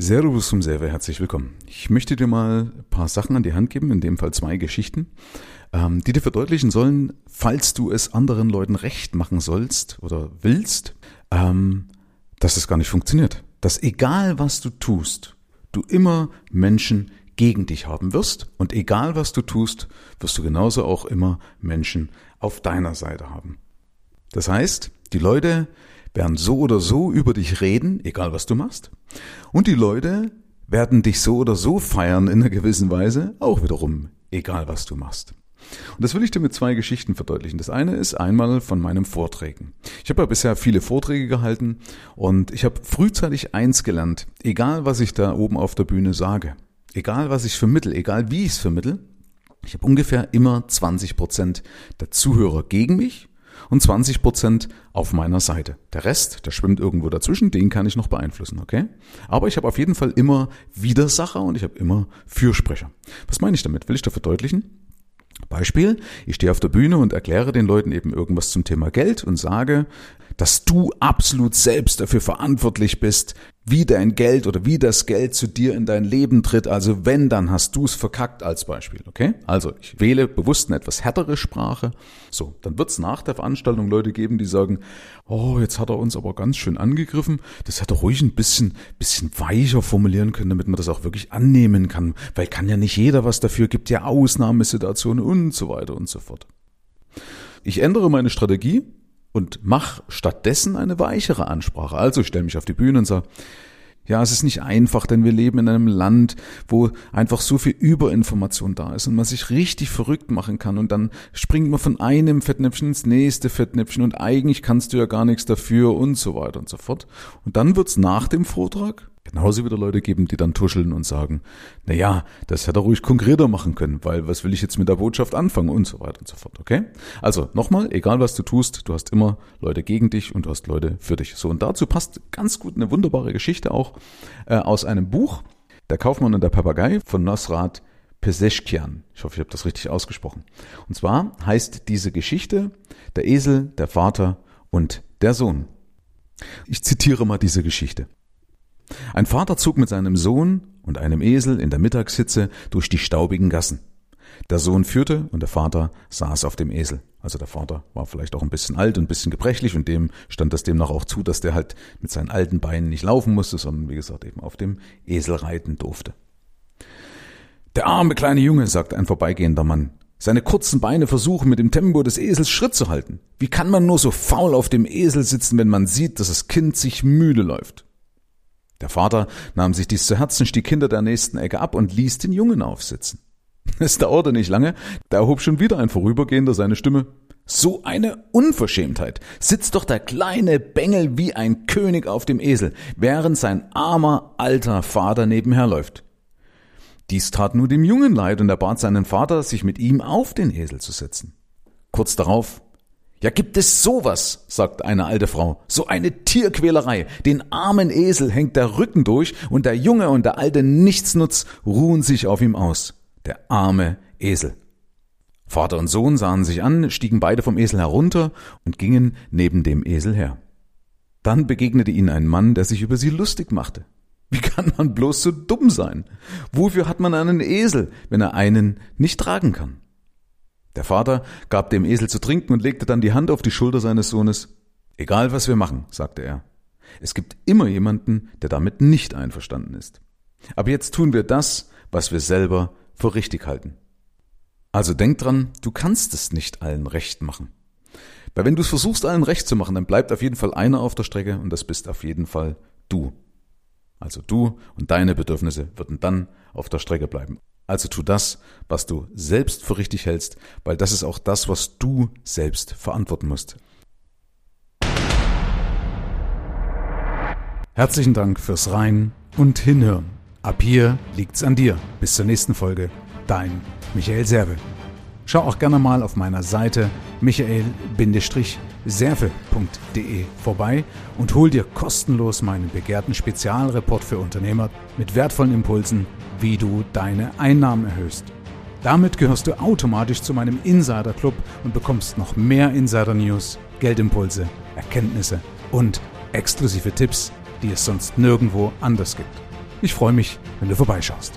Servus zum Server, herzlich willkommen. Ich möchte dir mal ein paar Sachen an die Hand geben, in dem Fall zwei Geschichten, ähm, die dir verdeutlichen sollen, falls du es anderen Leuten recht machen sollst oder willst, ähm, dass es gar nicht funktioniert. Dass egal was du tust, du immer Menschen gegen dich haben wirst und egal was du tust, wirst du genauso auch immer Menschen auf deiner Seite haben. Das heißt, die Leute werden so oder so über dich reden, egal was du machst. Und die Leute werden dich so oder so feiern in einer gewissen Weise, auch wiederum, egal was du machst. Und das will ich dir mit zwei Geschichten verdeutlichen. Das eine ist einmal von meinen Vorträgen. Ich habe ja bisher viele Vorträge gehalten und ich habe frühzeitig eins gelernt, egal was ich da oben auf der Bühne sage, egal was ich vermittel, egal wie ich es vermittel, ich habe ungefähr immer 20 Prozent der Zuhörer gegen mich und 20 Prozent auf meiner Seite. Der Rest, der schwimmt irgendwo dazwischen, den kann ich noch beeinflussen, okay? Aber ich habe auf jeden Fall immer Widersacher und ich habe immer Fürsprecher. Was meine ich damit? Will ich da verdeutlichen? Beispiel, ich stehe auf der Bühne und erkläre den Leuten eben irgendwas zum Thema Geld und sage, dass du absolut selbst dafür verantwortlich bist, wie dein Geld oder wie das Geld zu dir in dein Leben tritt. Also wenn, dann hast du es verkackt als Beispiel, okay? Also ich wähle bewusst eine etwas härtere Sprache. So, dann wird es nach der Veranstaltung Leute geben, die sagen, oh, jetzt hat er uns aber ganz schön angegriffen. Das hätte er ruhig ein bisschen, bisschen weicher formulieren können, damit man das auch wirklich annehmen kann. Weil kann ja nicht jeder was dafür, gibt ja Ausnahmesituationen und so weiter und so fort. Ich ändere meine Strategie und mach stattdessen eine weichere Ansprache. Also stell mich auf die Bühne und sag, ja, es ist nicht einfach, denn wir leben in einem Land, wo einfach so viel Überinformation da ist und man sich richtig verrückt machen kann und dann springt man von einem Fettnäpfchen ins nächste Fettnäpfchen und eigentlich kannst du ja gar nichts dafür und so weiter und so fort. Und dann wird's nach dem Vortrag genauso wieder Leute geben, die dann tuscheln und sagen, na ja, das hätte er ruhig konkreter machen können, weil was will ich jetzt mit der Botschaft anfangen und so weiter und so fort, okay? Also nochmal, egal was du tust, du hast immer Leute gegen dich und du hast Leute für dich. So, und dazu passt ganz gut eine wunderbare Geschichte auch äh, aus einem Buch, Der Kaufmann und der Papagei von Nosrat Peseschkian. Ich hoffe, ich habe das richtig ausgesprochen. Und zwar heißt diese Geschichte Der Esel, der Vater und der Sohn. Ich zitiere mal diese Geschichte. Ein Vater zog mit seinem Sohn und einem Esel in der Mittagshitze durch die staubigen Gassen. Der Sohn führte und der Vater saß auf dem Esel. Also der Vater war vielleicht auch ein bisschen alt und ein bisschen gebrechlich und dem stand das demnach auch zu, dass der halt mit seinen alten Beinen nicht laufen musste, sondern wie gesagt eben auf dem Esel reiten durfte. Der arme kleine Junge, sagte ein vorbeigehender Mann, seine kurzen Beine versuchen mit dem Tempo des Esels Schritt zu halten. Wie kann man nur so faul auf dem Esel sitzen, wenn man sieht, dass das Kind sich müde läuft? Der Vater nahm sich dies zu Herzen, stieg hinter der nächsten Ecke ab und ließ den Jungen aufsitzen. Es dauerte nicht lange, da erhob schon wieder ein Vorübergehender seine Stimme. So eine Unverschämtheit. Sitzt doch der kleine Bengel wie ein König auf dem Esel, während sein armer alter Vater nebenher läuft. Dies tat nur dem Jungen leid und er bat seinen Vater, sich mit ihm auf den Esel zu setzen. Kurz darauf ja, gibt es sowas, sagt eine alte Frau. So eine Tierquälerei. Den armen Esel hängt der Rücken durch und der Junge und der alte Nichtsnutz ruhen sich auf ihm aus. Der arme Esel. Vater und Sohn sahen sich an, stiegen beide vom Esel herunter und gingen neben dem Esel her. Dann begegnete ihnen ein Mann, der sich über sie lustig machte. Wie kann man bloß so dumm sein? Wofür hat man einen Esel, wenn er einen nicht tragen kann? Der Vater gab dem Esel zu trinken und legte dann die Hand auf die Schulter seines Sohnes. Egal was wir machen, sagte er. Es gibt immer jemanden, der damit nicht einverstanden ist. Aber jetzt tun wir das, was wir selber für richtig halten. Also denk dran, du kannst es nicht allen recht machen. Weil wenn du es versuchst, allen recht zu machen, dann bleibt auf jeden Fall einer auf der Strecke und das bist auf jeden Fall du. Also du und deine Bedürfnisse würden dann auf der Strecke bleiben. Also tu das, was du selbst für richtig hältst, weil das ist auch das, was du selbst verantworten musst. Herzlichen Dank fürs Rein und Hinhören. Ab hier liegt's an dir. Bis zur nächsten Folge. Dein Michael Serve. Schau auch gerne mal auf meiner Seite michael-serve.de vorbei und hol dir kostenlos meinen begehrten Spezialreport für Unternehmer mit wertvollen Impulsen wie du deine Einnahmen erhöhst. Damit gehörst du automatisch zu meinem Insider Club und bekommst noch mehr Insider News, Geldimpulse, Erkenntnisse und exklusive Tipps, die es sonst nirgendwo anders gibt. Ich freue mich, wenn du vorbeischaust.